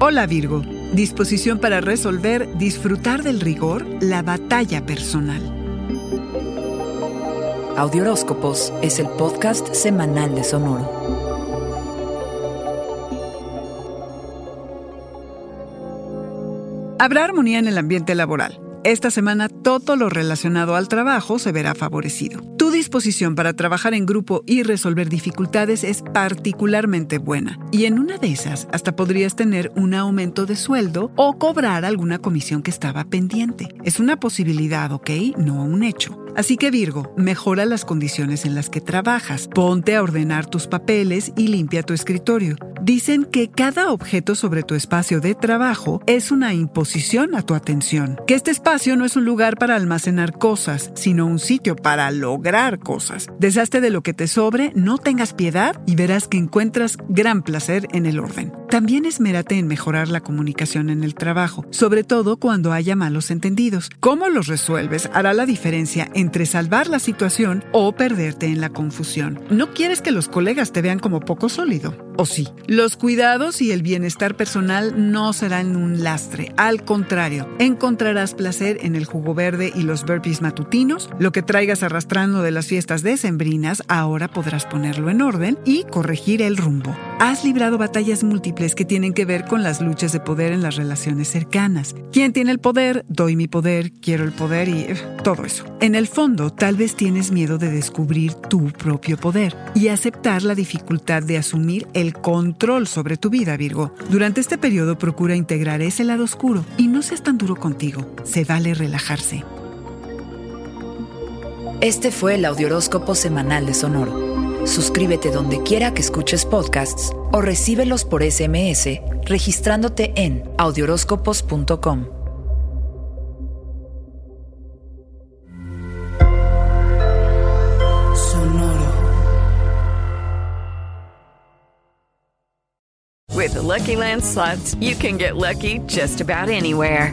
Hola Virgo, disposición para resolver, disfrutar del rigor, la batalla personal. Audioróscopos es el podcast semanal de Sonoro. Habrá armonía en el ambiente laboral. Esta semana todo lo relacionado al trabajo se verá favorecido. Tu disposición para trabajar en grupo y resolver dificultades es particularmente buena. Y en una de esas hasta podrías tener un aumento de sueldo o cobrar alguna comisión que estaba pendiente. Es una posibilidad, ¿ok? No un hecho. Así que Virgo, mejora las condiciones en las que trabajas, ponte a ordenar tus papeles y limpia tu escritorio. Dicen que cada objeto sobre tu espacio de trabajo es una imposición a tu atención, que este espacio no es un lugar para almacenar cosas, sino un sitio para lograr cosas. Deshazte de lo que te sobre, no tengas piedad y verás que encuentras gran placer en el orden. También esmérate en mejorar la comunicación en el trabajo, sobre todo cuando haya malos entendidos. Cómo los resuelves hará la diferencia entre salvar la situación o perderte en la confusión. No quieres que los colegas te vean como poco sólido. ¿O sí? Los cuidados y el bienestar personal no serán un lastre. Al contrario, encontrarás placer en el jugo verde y los burpees matutinos. Lo que traigas arrastrando de las fiestas decembrinas, ahora podrás ponerlo en orden y corregir el rumbo. Has librado batallas múltiples que tienen que ver con las luchas de poder en las relaciones cercanas. ¿Quién tiene el poder? Doy mi poder, quiero el poder y eh, todo eso. En el fondo, tal vez tienes miedo de descubrir tu propio poder y aceptar la dificultad de asumir el control sobre tu vida, Virgo. Durante este periodo procura integrar ese lado oscuro y no seas tan duro contigo. Se vale relajarse. Este fue el Audioróscopo Semanal de Sonoro. Suscríbete donde quiera que escuches podcasts o recíbelos por SMS registrándote en audioróscopos.com. With the Lucky Land slots, you can get lucky just about anywhere.